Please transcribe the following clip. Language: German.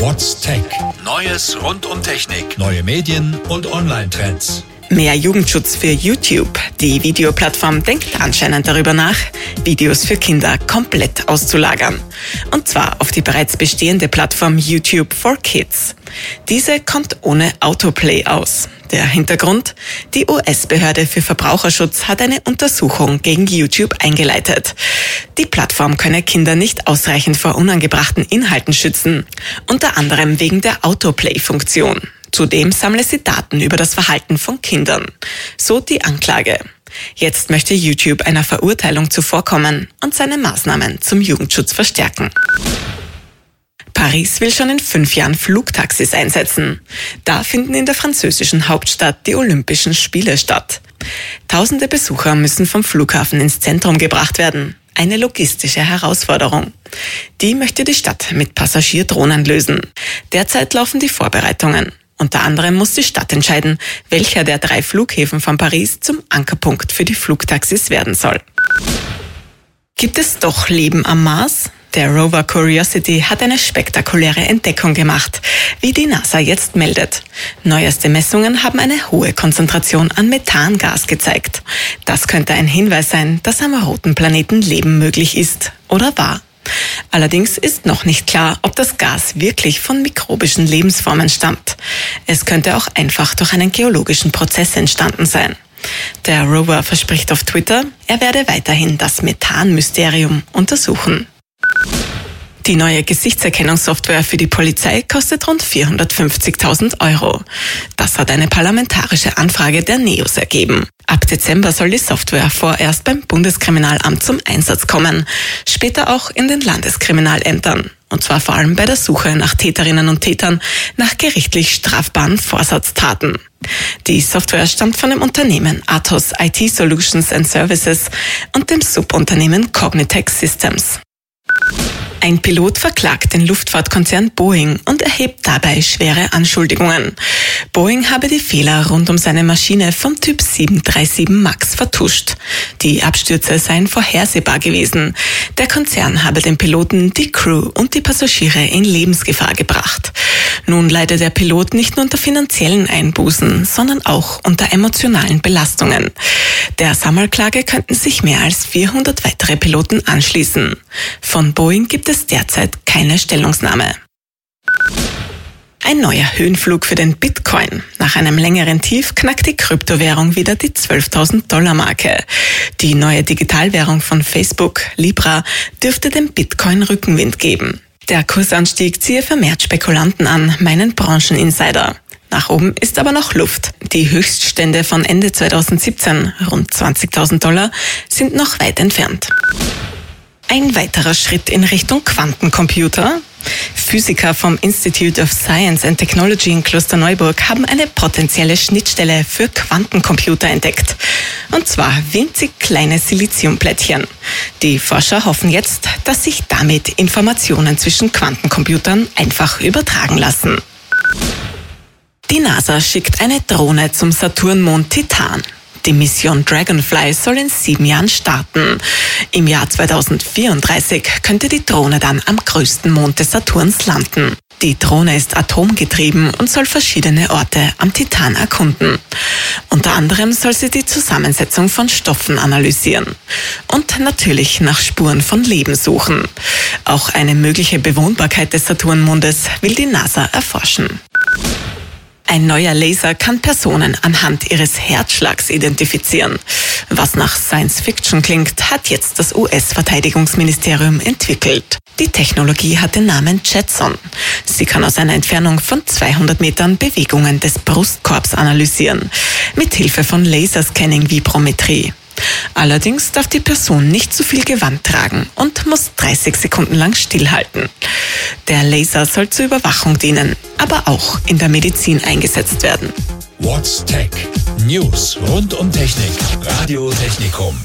What's Tech? Neues rund um Technik, neue Medien und Online-Trends. Mehr Jugendschutz für YouTube. Die Videoplattform denkt anscheinend darüber nach, Videos für Kinder komplett auszulagern. Und zwar auf die bereits bestehende Plattform YouTube for Kids. Diese kommt ohne Autoplay aus. Der Hintergrund? Die US-Behörde für Verbraucherschutz hat eine Untersuchung gegen YouTube eingeleitet. Die Plattform könne Kinder nicht ausreichend vor unangebrachten Inhalten schützen, unter anderem wegen der Autoplay-Funktion. Zudem sammle sie Daten über das Verhalten von Kindern. So die Anklage. Jetzt möchte YouTube einer Verurteilung zuvorkommen und seine Maßnahmen zum Jugendschutz verstärken. Paris will schon in fünf Jahren Flugtaxis einsetzen. Da finden in der französischen Hauptstadt die Olympischen Spiele statt. Tausende Besucher müssen vom Flughafen ins Zentrum gebracht werden. Eine logistische Herausforderung. Die möchte die Stadt mit Passagierdrohnen lösen. Derzeit laufen die Vorbereitungen. Unter anderem muss die Stadt entscheiden, welcher der drei Flughäfen von Paris zum Ankerpunkt für die Flugtaxis werden soll. Gibt es doch Leben am Mars? Der Rover Curiosity hat eine spektakuläre Entdeckung gemacht, wie die NASA jetzt meldet. Neueste Messungen haben eine hohe Konzentration an Methangas gezeigt. Das könnte ein Hinweis sein, dass am roten Planeten Leben möglich ist oder war. Allerdings ist noch nicht klar, ob das Gas wirklich von mikrobischen Lebensformen stammt. Es könnte auch einfach durch einen geologischen Prozess entstanden sein. Der Rover verspricht auf Twitter, er werde weiterhin das Methan-Mysterium untersuchen. Die neue Gesichtserkennungssoftware für die Polizei kostet rund 450.000 Euro. Das hat eine parlamentarische Anfrage der NEOS ergeben. Ab Dezember soll die Software vorerst beim Bundeskriminalamt zum Einsatz kommen, später auch in den Landeskriminalämtern. Und zwar vor allem bei der Suche nach Täterinnen und Tätern nach gerichtlich strafbaren Vorsatztaten. Die Software stammt von dem Unternehmen Atos IT Solutions and Services und dem Subunternehmen Cognitex Systems. Ein Pilot verklagt den Luftfahrtkonzern Boeing und erhebt dabei schwere Anschuldigungen. Boeing habe die Fehler rund um seine Maschine vom Typ 737 MAX vertuscht. Die Abstürze seien vorhersehbar gewesen. Der Konzern habe den Piloten, die Crew und die Passagiere in Lebensgefahr gebracht. Nun leidet der Pilot nicht nur unter finanziellen Einbußen, sondern auch unter emotionalen Belastungen. Der Sammelklage könnten sich mehr als 400 weitere Piloten anschließen. Von Boeing gibt es derzeit keine Stellungnahme. Ein neuer Höhenflug für den Bitcoin. Nach einem längeren Tief knackt die Kryptowährung wieder die 12.000 Dollar Marke. Die neue Digitalwährung von Facebook, Libra, dürfte dem Bitcoin Rückenwind geben. Der Kursanstieg ziehe vermehrt Spekulanten an, meinen Brancheninsider. Nach oben ist aber noch Luft. Die Höchststände von Ende 2017, rund 20.000 Dollar, sind noch weit entfernt. Ein weiterer Schritt in Richtung Quantencomputer. Physiker vom Institute of Science and Technology in Klosterneuburg haben eine potenzielle Schnittstelle für Quantencomputer entdeckt. Und zwar winzig kleine Siliziumplättchen. Die Forscher hoffen jetzt, dass sich damit Informationen zwischen Quantencomputern einfach übertragen lassen. Die NASA schickt eine Drohne zum Saturnmond Titan. Die Mission Dragonfly soll in sieben Jahren starten. Im Jahr 2034 könnte die Drohne dann am größten Mond des Saturns landen. Die Drohne ist atomgetrieben und soll verschiedene Orte am Titan erkunden. Unter anderem soll sie die Zusammensetzung von Stoffen analysieren und natürlich nach Spuren von Leben suchen. Auch eine mögliche Bewohnbarkeit des Saturnmondes will die NASA erforschen. Ein neuer Laser kann Personen anhand ihres Herzschlags identifizieren. Was nach Science Fiction klingt, hat jetzt das US-Verteidigungsministerium entwickelt. Die Technologie hat den Namen Jetson. Sie kann aus einer Entfernung von 200 Metern Bewegungen des Brustkorbs analysieren, mit Hilfe von Laserscanning-Vibrometrie. Allerdings darf die Person nicht zu viel Gewand tragen und muss 30 Sekunden lang stillhalten. Der Laser soll zur Überwachung dienen, aber auch in der Medizin eingesetzt werden. What's Tech? News rund um Technik. Radio Technikum.